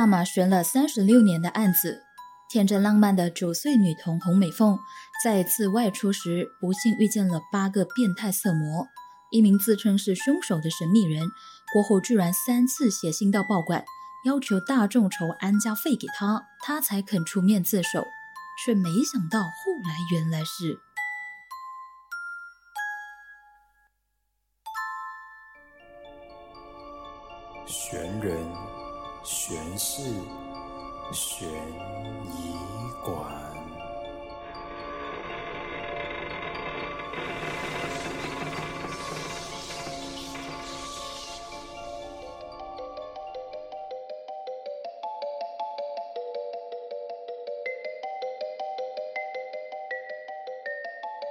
大马悬了三十六年的案子，天真浪漫的九岁女童洪美凤，在一次外出时不幸遇见了八个变态色魔，一名自称是凶手的神秘人，过后居然三次写信到报馆，要求大众筹安家费给他，他才肯出面自首，却没想到后来原来是。是、悬疑馆。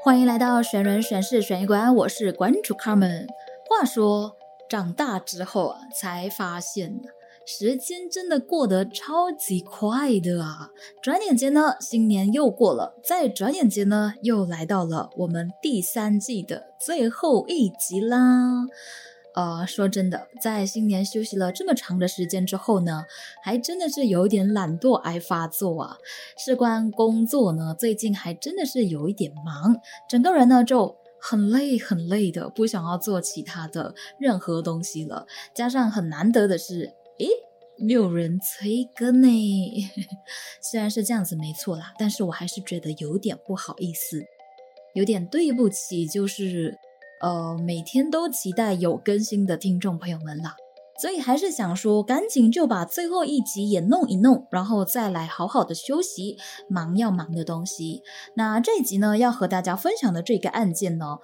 欢迎来到悬人悬事悬疑馆，我是馆主 Carmen。话说。长大之后，才发现时间真的过得超级快的啊！转眼间呢，新年又过了，再转眼间呢，又来到了我们第三季的最后一集啦。呃，说真的，在新年休息了这么长的时间之后呢，还真的是有点懒惰癌发作啊。事关工作呢，最近还真的是有一点忙，整个人呢就。很累很累的，不想要做其他的任何东西了。加上很难得的是，诶，没有人催更呢。虽然是这样子没错啦，但是我还是觉得有点不好意思，有点对不起，就是呃每天都期待有更新的听众朋友们啦。所以还是想说，赶紧就把最后一集也弄一弄，然后再来好好的休息，忙要忙的东西。那这一集呢，要和大家分享的这个案件呢，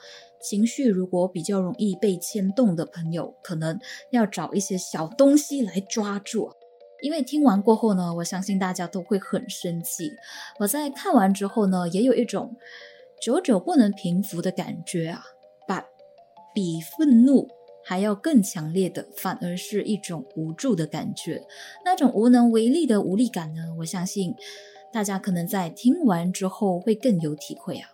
情绪如果比较容易被牵动的朋友，可能要找一些小东西来抓住。因为听完过后呢，我相信大家都会很生气。我在看完之后呢，也有一种久久不能平复的感觉啊，把比愤怒。还要更强烈的，反而是一种无助的感觉，那种无能为力的无力感呢？我相信大家可能在听完之后会更有体会啊。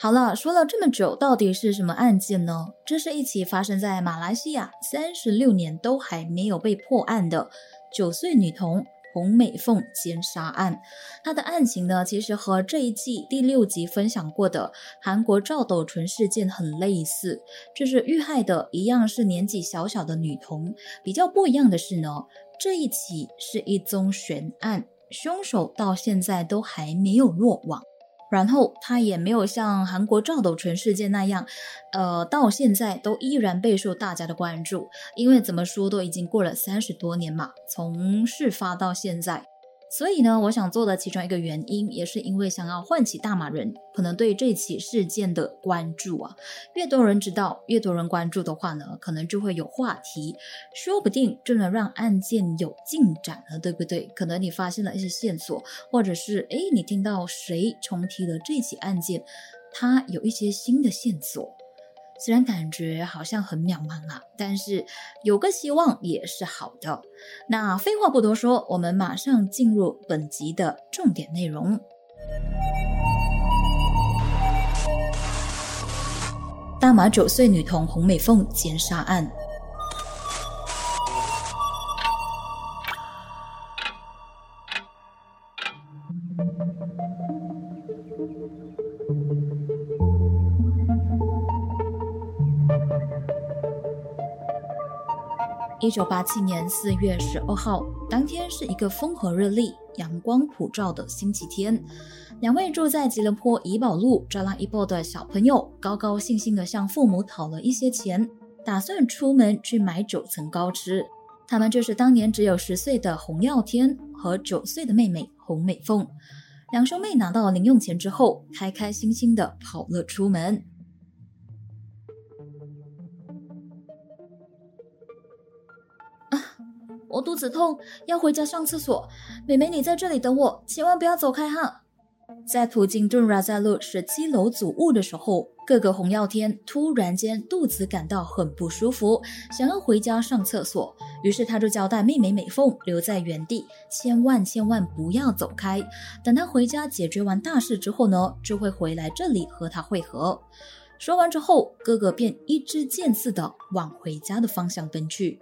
好了，说了这么久，到底是什么案件呢？这是一起发生在马来西亚三十六年都还没有被破案的九岁女童。洪美凤奸杀案，它的案情呢，其实和这一季第六集分享过的韩国赵斗淳事件很类似，就是遇害的一样是年纪小小的女童。比较不一样的是呢，这一起是一宗悬案，凶手到现在都还没有落网。然后他也没有像韩国赵斗淳事件那样，呃，到现在都依然备受大家的关注，因为怎么说都已经过了三十多年嘛，从事发到现在。所以呢，我想做的其中一个原因，也是因为想要唤起大马人可能对这起事件的关注啊。越多人知道，越多人关注的话呢，可能就会有话题，说不定就能让案件有进展了，对不对？可能你发现了一些线索，或者是诶，你听到谁重提了这起案件，他有一些新的线索。虽然感觉好像很渺茫啊，但是有个希望也是好的。那废话不多说，我们马上进入本集的重点内容。大马九岁女童洪美凤奸杀案。一九八七年四月十二号，当天是一个风和日丽、阳光普照的星期天。两位住在吉隆坡怡保路扎拉伊波的小朋友，高高兴兴地向父母讨了一些钱，打算出门去买九层糕吃。他们就是当年只有十岁的洪耀天和九岁的妹妹洪美凤。两兄妹拿到零用钱之后，开开心心地跑了出门。我肚子痛，要回家上厕所。妹妹，你在这里等我，千万不要走开哈。在途经顿拉在路十七楼祖屋的时候，哥哥洪耀天突然间肚子感到很不舒服，想要回家上厕所。于是他就交代妹妹美凤留在原地，千万千万不要走开。等他回家解决完大事之后呢，就会回来这里和他会合。说完之后，哥哥便一支箭似的往回家的方向奔去。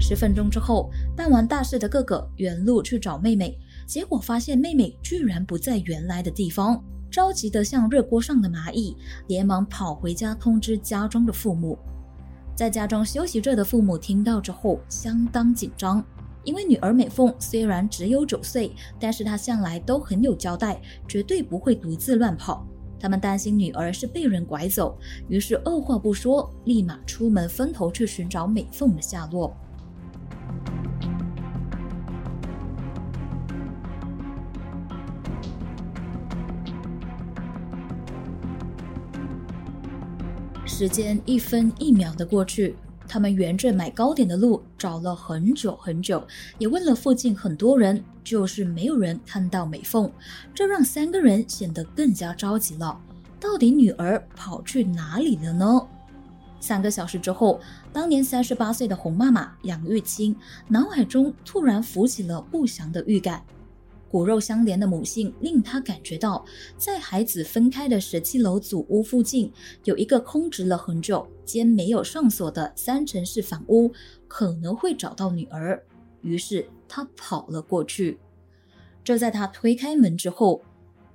十分钟之后，办完大事的哥哥原路去找妹妹，结果发现妹妹居然不在原来的地方，着急得像热锅上的蚂蚁，连忙跑回家通知家中的父母。在家中休息着的父母听到之后相当紧张，因为女儿美凤虽然只有九岁，但是她向来都很有交代，绝对不会独自乱跑。他们担心女儿是被人拐走，于是二话不说，立马出门分头去寻找美凤的下落。时间一分一秒的过去，他们沿着买糕点的路找了很久很久，也问了附近很多人，就是没有人看到美凤，这让三个人显得更加着急了。到底女儿跑去哪里了呢？三个小时之后，当年三十八岁的洪妈妈杨玉清脑海中突然浮起了不祥的预感。骨肉相连的母性令他感觉到，在孩子分开的十七楼祖屋附近有一个空置了很久、兼没有上锁的三层式房屋，可能会找到女儿。于是他跑了过去。就在他推开门之后，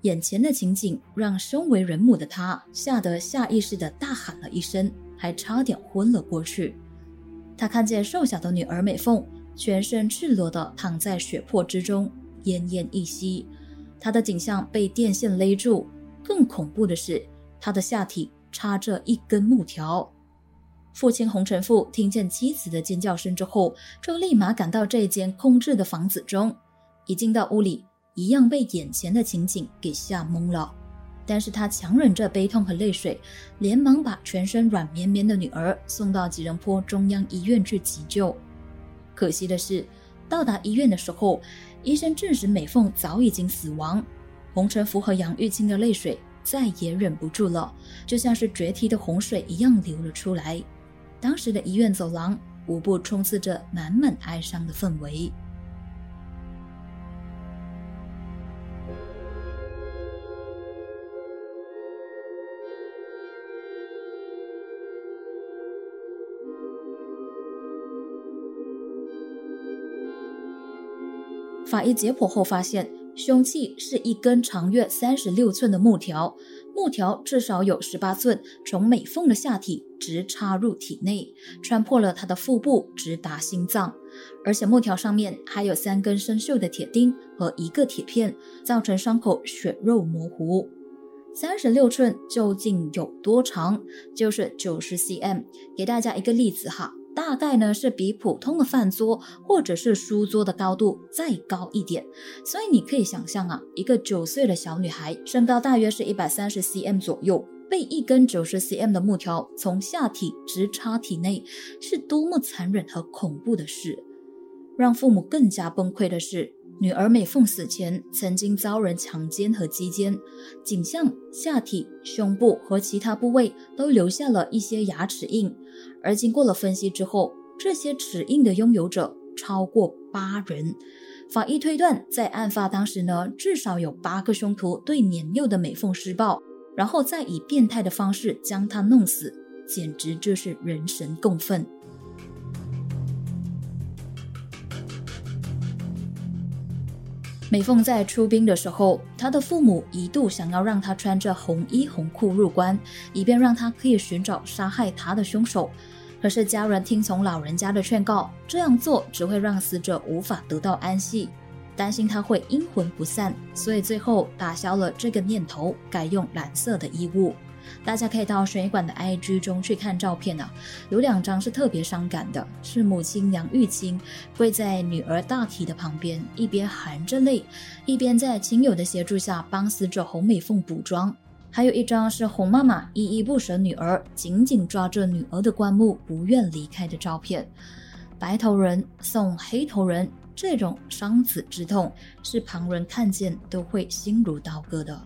眼前的情景让身为人母的他吓得下意识地大喊了一声，还差点昏了过去。他看见瘦小的女儿美凤全身赤裸地躺在血泊之中。奄奄一息，他的颈项被电线勒住。更恐怖的是，他的下体插着一根木条。父亲洪成富听见妻子的尖叫声之后，就立马赶到这间空置的房子中。一进到屋里，一样被眼前的情景给吓懵了。但是他强忍着悲痛和泪水，连忙把全身软绵绵的女儿送到吉隆坡中央医院去急救。可惜的是，到达医院的时候。医生证实美凤早已经死亡，洪承福和杨玉清的泪水再也忍不住了，就像是决堤的洪水一样流了出来。当时的医院走廊无不充斥着满满哀伤的氛围。法医解剖后发现，凶器是一根长约三十六寸的木条，木条至少有十八寸，从美凤的下体直插入体内，穿破了她的腹部，直达心脏。而且木条上面还有三根生锈的铁钉和一个铁片，造成伤口血肉模糊。三十六寸究竟有多长？就是九十 cm。给大家一个例子哈。大概呢是比普通的饭桌或者是书桌的高度再高一点，所以你可以想象啊，一个九岁的小女孩，身高大约是一百三十 cm 左右，被一根九十 cm 的木条从下体直插体内，是多么残忍和恐怖的事。让父母更加崩溃的是。女儿美凤死前曾经遭人强奸和击奸，颈项、下体、胸部和其他部位都留下了一些牙齿印，而经过了分析之后，这些齿印的拥有者超过八人。法医推断，在案发当时呢，至少有八个凶徒对年幼的美凤施暴，然后再以变态的方式将她弄死，简直就是人神共愤。美凤在出兵的时候，她的父母一度想要让她穿着红衣红裤入关，以便让她可以寻找杀害她的凶手。可是家人听从老人家的劝告，这样做只会让死者无法得到安息，担心他会阴魂不散，所以最后打消了这个念头，改用蓝色的衣物。大家可以到悬疑馆的 IG 中去看照片啊，有两张是特别伤感的，是母亲杨玉清跪在女儿大体的旁边，一边含着泪，一边在亲友的协助下帮死者洪美凤补妆；还有一张是洪妈妈依依不舍女儿，紧紧抓着女儿的棺木不愿离开的照片。白头人送黑头人，这种伤子之痛是旁人看见都会心如刀割的。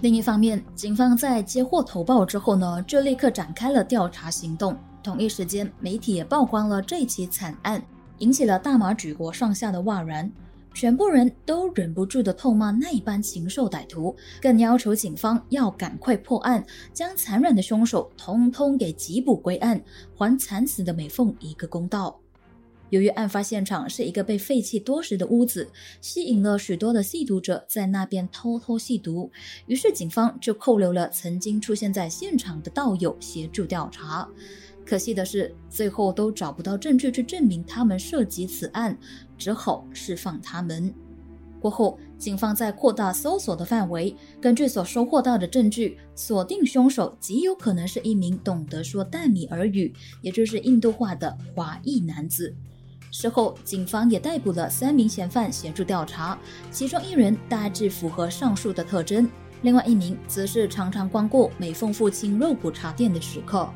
另一方面，警方在接获投报之后呢，就立刻展开了调查行动。同一时间，媒体也曝光了这起惨案，引起了大马举国上下的哗然。全部人都忍不住的痛骂那一班禽兽歹徒，更要求警方要赶快破案，将残忍的凶手通通给缉捕归案，还惨死的美凤一个公道。由于案发现场是一个被废弃多时的屋子，吸引了许多的吸毒者在那边偷偷吸毒，于是警方就扣留了曾经出现在现场的道友协助调查。可惜的是，最后都找不到证据去证明他们涉及此案，只好释放他们。过后，警方在扩大搜索的范围，根据所收获到的证据，锁定凶手极有可能是一名懂得说淡米尔语，也就是印度话的华裔男子。事后，警方也逮捕了三名嫌犯协助调查，其中一人大致符合上述的特征，另外一名则是常常光顾美凤父亲肉骨茶店的食客。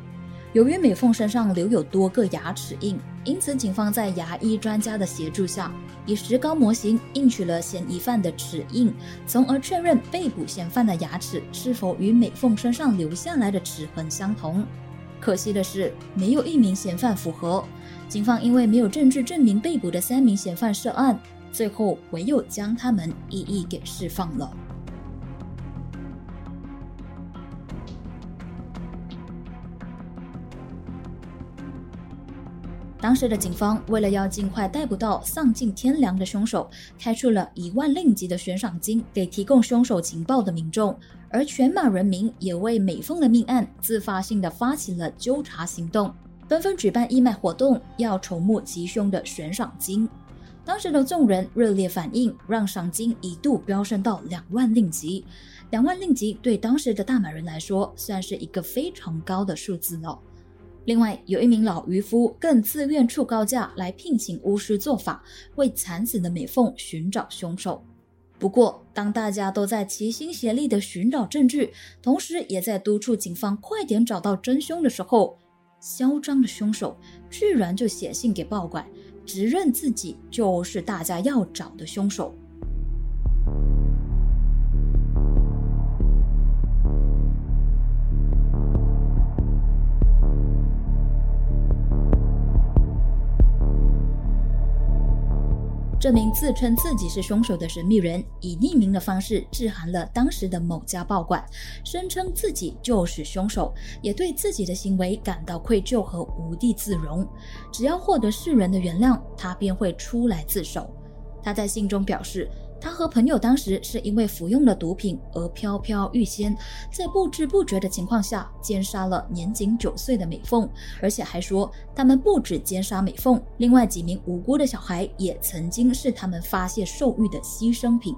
由于美凤身上留有多个牙齿印，因此警方在牙医专家的协助下，以石膏模型印取了嫌疑犯的齿印，从而确认被捕嫌犯的牙齿是否与美凤身上留下来的齿痕相同。可惜的是，没有一名嫌犯符合。警方因为没有证据证明被捕的三名嫌犯涉案，最后唯有将他们一一给释放了。当时的警方为了要尽快逮捕到丧尽天良的凶手，开出了一万令吉的悬赏金给提供凶手情报的民众，而全马人民也为美凤的命案自发性的发起了纠察行动。纷纷举办义卖活动，要筹募吉凶的悬赏金。当时的众人热烈反应，让赏金一度飙升到两万令吉。两万令吉对当时的大马人来说，算是一个非常高的数字了。另外，有一名老渔夫更自愿出高价来聘请巫师做法，为惨死的美凤寻找凶手。不过，当大家都在齐心协力的寻找证据，同时也在督促警方快点找到真凶的时候，嚣张的凶手居然就写信给报馆，指认自己就是大家要找的凶手。这名自称自己是凶手的神秘人，以匿名的方式致函了当时的某家报馆，声称自己就是凶手，也对自己的行为感到愧疚和无地自容。只要获得世人的原谅，他便会出来自首。他在信中表示。他和朋友当时是因为服用了毒品而飘飘欲仙，在不知不觉的情况下奸杀了年仅九岁的美凤，而且还说他们不止奸杀美凤，另外几名无辜的小孩也曾经是他们发泄兽欲的牺牲品。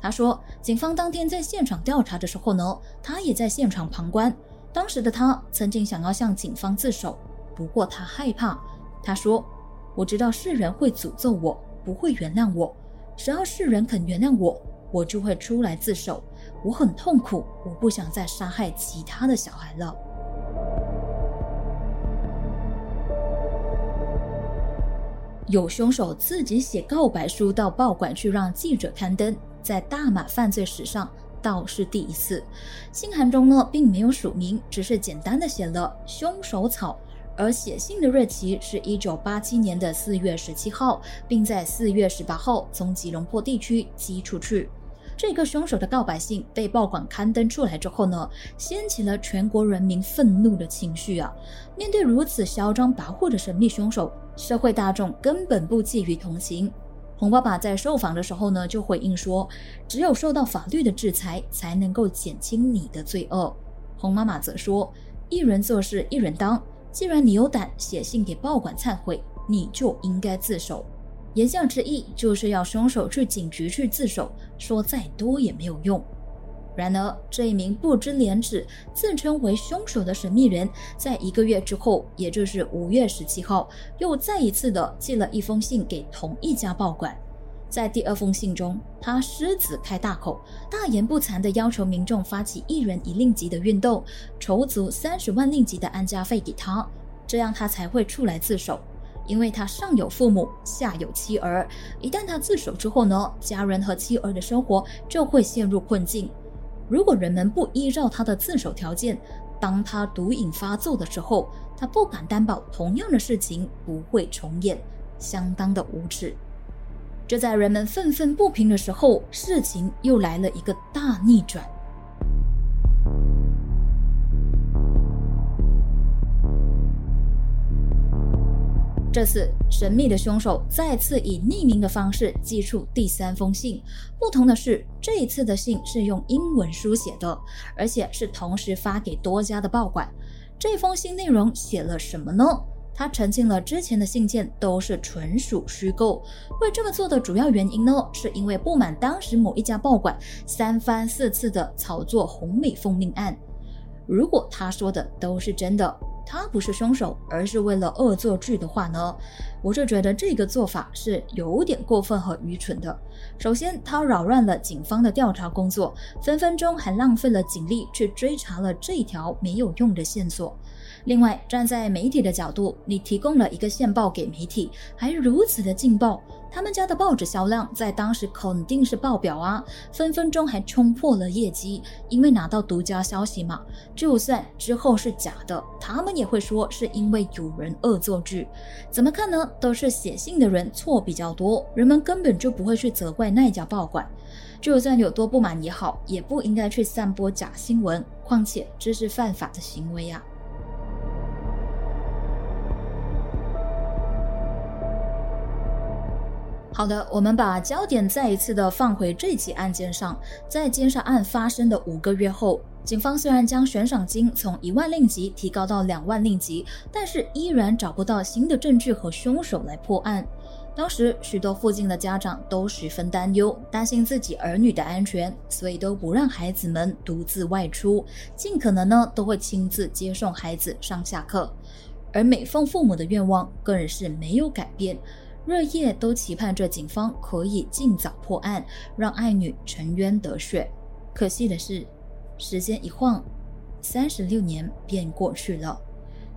他说，警方当天在现场调查的时候呢，他也在现场旁观。当时的他曾经想要向警方自首，不过他害怕。他说：“我知道世人会诅咒我，不会原谅我。”只要是人肯原谅我，我就会出来自首。我很痛苦，我不想再杀害其他的小孩了。有凶手自己写告白书到报馆去让记者刊登，在大马犯罪史上倒是第一次。信函中呢，并没有署名，只是简单的写了凶手草。而写信的日期是一九八七年的四月十七号，并在四月十八号从吉隆坡地区寄出去。这个凶手的告白信被报馆刊登出来之后呢，掀起了全国人民愤怒的情绪啊！面对如此嚣张跋扈的神秘凶手，社会大众根本不寄予同情。洪爸爸在受访的时候呢，就回应说：“只有受到法律的制裁，才能够减轻你的罪恶。”洪妈妈则说：“一人做事一人当。”既然你有胆写信给报馆忏悔，你就应该自首。言下之意就是要凶手去警局去自首，说再多也没有用。然而，这一名不知廉耻、自称为凶手的神秘人，在一个月之后，也就是五月十七号，又再一次的寄了一封信给同一家报馆。在第二封信中，他狮子开大口，大言不惭地要求民众发起一人一令吉的运动，筹足三十万令吉的安家费给他，这样他才会出来自首。因为他上有父母，下有妻儿，一旦他自首之后呢，家人和妻儿的生活就会陷入困境。如果人们不依照他的自首条件，当他毒瘾发作的时候，他不敢担保同样的事情不会重演，相当的无耻。就在人们愤愤不平的时候，事情又来了一个大逆转。这次，神秘的凶手再次以匿名的方式寄出第三封信。不同的是，这一次的信是用英文书写的，而且是同时发给多家的报馆。这封信内容写了什么呢？他澄清了之前的信件都是纯属虚构。会这么做的主要原因呢，是因为不满当时某一家报馆三番四次的炒作红美凤命案。如果他说的都是真的。他不是凶手，而是为了恶作剧的话呢？我就觉得这个做法是有点过分和愚蠢的。首先，他扰乱了警方的调查工作，分分钟还浪费了警力去追查了这条没有用的线索。另外，站在媒体的角度，你提供了一个线报给媒体，还如此的劲爆，他们家的报纸销量在当时肯定是爆表啊，分分钟还冲破了业绩，因为拿到独家消息嘛。就算之后是假的，他们也会说是因为有人恶作剧。怎么看呢？都是写信的人错比较多，人们根本就不会去责怪那家报馆。就算有多不满也好，也不应该去散播假新闻，况且这是犯法的行为啊。好的，我们把焦点再一次的放回这起案件上。在奸杀案发生的五个月后，警方虽然将悬赏金从一万令吉提高到两万令吉，但是依然找不到新的证据和凶手来破案。当时许多附近的家长都十分担忧，担心自己儿女的安全，所以都不让孩子们独自外出，尽可能呢都会亲自接送孩子上下课。而美凤父母的愿望更是没有改变。日夜都期盼着警方可以尽早破案，让爱女沉冤得雪。可惜的是，时间一晃，三十六年便过去了。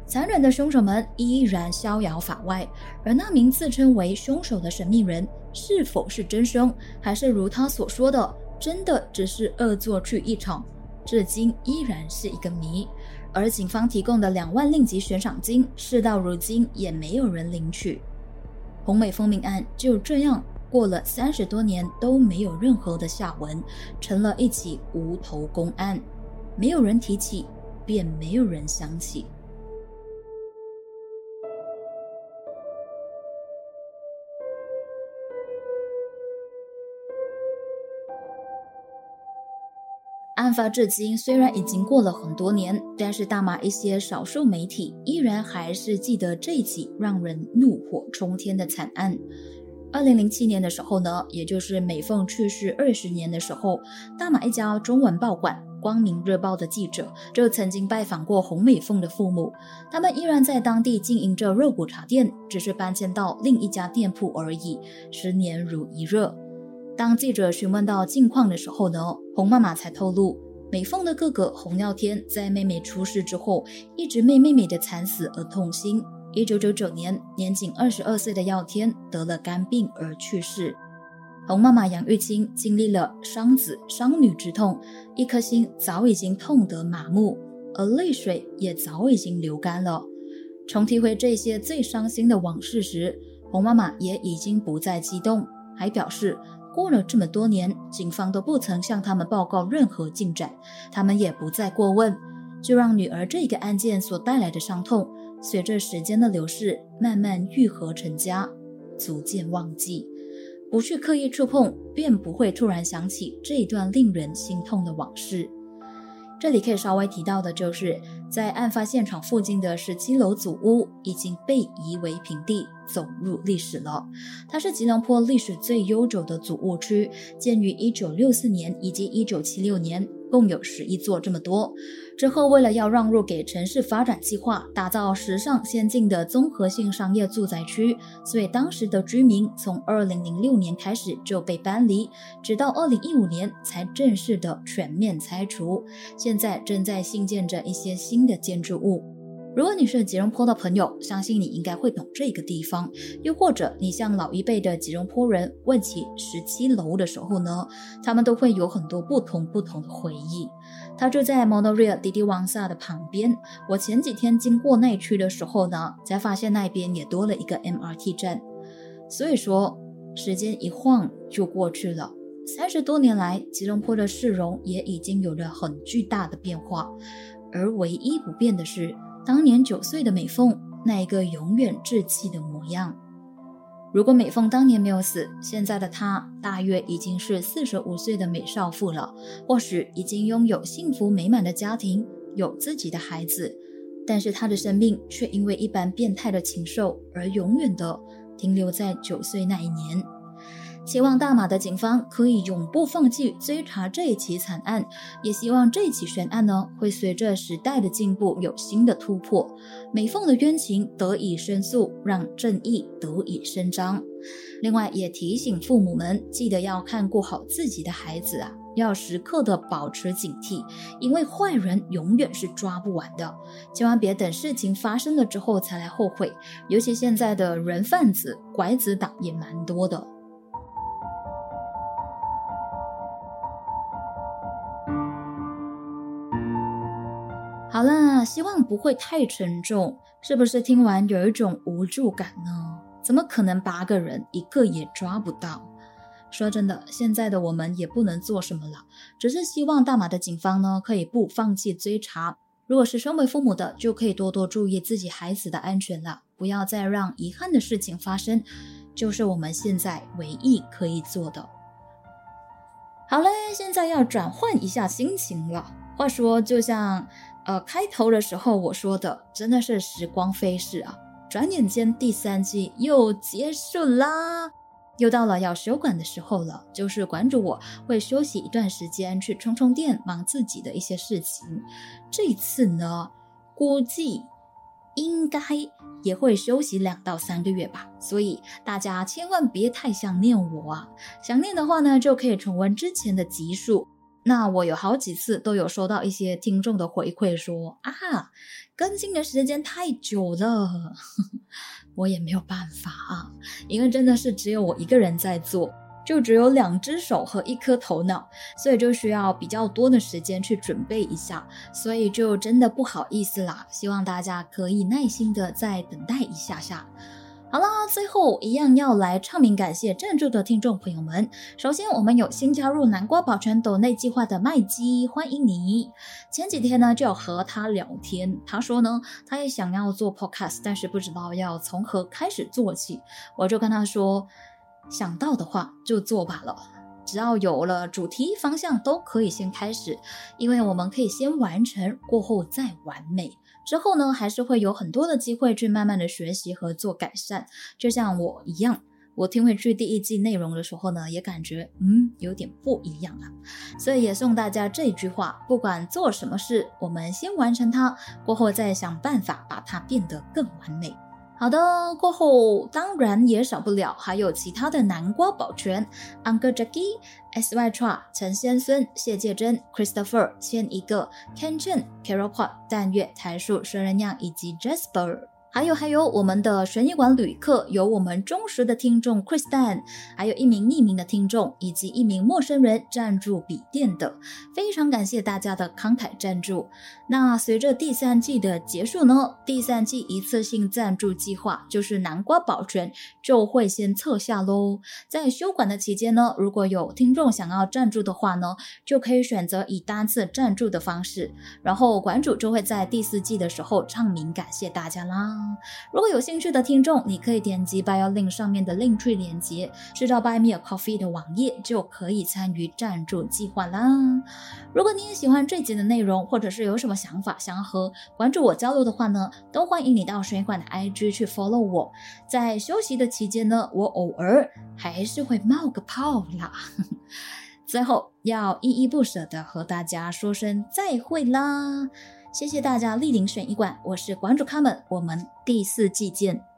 残忍的凶手们依然逍遥法外，而那名自称为凶手的神秘人，是否是真凶，还是如他所说的，真的只是恶作剧一场，至今依然是一个谜。而警方提供的两万令吉悬赏金，事到如今也没有人领取。红美蜂命案就这样过了三十多年都没有任何的下文，成了一起无头公案，没有人提起，便没有人想起。案发至今虽然已经过了很多年，但是大马一些少数媒体依然还是记得这起让人怒火冲天的惨案。二零零七年的时候呢，也就是美凤去世二十年的时候，大马一家中文报馆《光明日报》的记者就曾经拜访过洪美凤的父母，他们依然在当地经营着肉骨茶店，只是搬迁到另一家店铺而已，十年如一日。当记者询问到近况的时候呢，洪妈妈才透露，美凤的哥哥洪耀天在妹妹出事之后，一直为妹妹的惨死而痛心。一九九九年，年仅二十二岁的耀天得了肝病而去世。洪妈妈杨玉清经历了伤子伤女之痛，一颗心早已经痛得麻木，而泪水也早已经流干了。重提回这些最伤心的往事时，洪妈妈也已经不再激动，还表示。过了这么多年，警方都不曾向他们报告任何进展，他们也不再过问，就让女儿这个案件所带来的伤痛，随着时间的流逝慢慢愈合成痂，逐渐忘记，不去刻意触碰，便不会突然想起这一段令人心痛的往事。这里可以稍微提到的就是，在案发现场附近的十七楼祖屋已经被夷为平地，走入历史了。它是吉隆坡历史最悠久的祖屋区，建于一九六四年以及一九七六年。共有十一座这么多。之后，为了要让路给城市发展计划，打造时尚先进的综合性商业住宅区，所以当时的居民从二零零六年开始就被搬离，直到二零一五年才正式的全面拆除。现在正在兴建着一些新的建筑物。如果你是吉隆坡的朋友，相信你应该会懂这个地方。又或者你向老一辈的吉隆坡人问起十七楼的时候呢，他们都会有很多不同不同的回忆。它就在 Monorail 滴滴王萨的旁边。我前几天经过那区的时候呢，才发现那边也多了一个 MRT 站。所以说，时间一晃就过去了。三十多年来，吉隆坡的市容也已经有了很巨大的变化，而唯一不变的是，当年九岁的美凤那一个永远稚气的模样。如果美凤当年没有死，现在的她大约已经是四十五岁的美少妇了，或许已经拥有幸福美满的家庭，有自己的孩子，但是她的生命却因为一般变态的禽兽而永远的停留在九岁那一年。希望大马的警方可以永不放弃追查这一起惨案，也希望这起悬案呢会随着时代的进步有新的突破，美凤的冤情得以申诉，让正义得以伸张。另外，也提醒父母们记得要看顾好自己的孩子啊，要时刻的保持警惕，因为坏人永远是抓不完的，千万别等事情发生了之后才来后悔。尤其现在的人贩子、拐子党也蛮多的。希望不会太沉重。是不是听完有一种无助感呢？怎么可能八个人一个也抓不到？说真的，现在的我们也不能做什么了，只是希望大马的警方呢可以不放弃追查。如果是身为父母的，就可以多多注意自己孩子的安全了，不要再让遗憾的事情发生，就是我们现在唯一可以做的。好嘞，现在要转换一下心情了。话说，就像。呃，开头的时候我说的真的是时光飞逝啊，转眼间第三季又结束啦，又到了要休馆的时候了。就是馆主我会休息一段时间去充充电，忙自己的一些事情。这一次呢，估计应该也会休息两到三个月吧，所以大家千万别太想念我啊！想念的话呢，就可以重温之前的集数。那我有好几次都有收到一些听众的回馈，说啊，更新的时间太久了，我也没有办法啊，因为真的是只有我一个人在做，就只有两只手和一颗头脑，所以就需要比较多的时间去准备一下，所以就真的不好意思啦，希望大家可以耐心的再等待一下下。好啦，最后一样要来唱名感谢赞助的听众朋友们。首先，我们有新加入南瓜保全斗内计划的麦基，欢迎你。前几天呢，就有和他聊天，他说呢，他也想要做 podcast，但是不知道要从何开始做起。我就跟他说，想到的话就做罢了，只要有了主题方向，都可以先开始，因为我们可以先完成，过后再完美。之后呢，还是会有很多的机会去慢慢的学习和做改善，就像我一样，我听回去第一季内容的时候呢，也感觉嗯有点不一样了，所以也送大家这句话：不管做什么事，我们先完成它，过后再想办法把它变得更完美。好的，过后当然也少不了还有其他的南瓜保全，Uncle Jackie、S Y Tra、陈先孙、谢介珍、Christopher、千一个、Ken Chen、Carol Pot、淡月、台树、孙仁亮以及 Jasper。还有还有，我们的悬疑馆旅客有我们忠实的听众 christan 还有一名匿名的听众以及一名陌生人赞助笔电的，非常感谢大家的慷慨赞助。那随着第三季的结束呢，第三季一次性赞助计划就是南瓜保全就会先撤下喽。在休馆的期间呢，如果有听众想要赞助的话呢，就可以选择以单次赞助的方式，然后馆主就会在第四季的时候唱名感谢大家啦。如果有兴趣的听众，你可以点击 Bio Link 上面的 Link Tree 连接，去到 Buy Me a Coffee 的网页，就可以参与赞助计划啦。如果你也喜欢这集的内容，或者是有什么想法相合关注我交流的话呢，都欢迎你到水管的 IG 去 follow 我。在休息的期间呢，我偶尔还是会冒个泡啦。最后要依依不舍的和大家说声再会啦。谢谢大家莅临选一馆，我是馆主卡门，我们第四季见。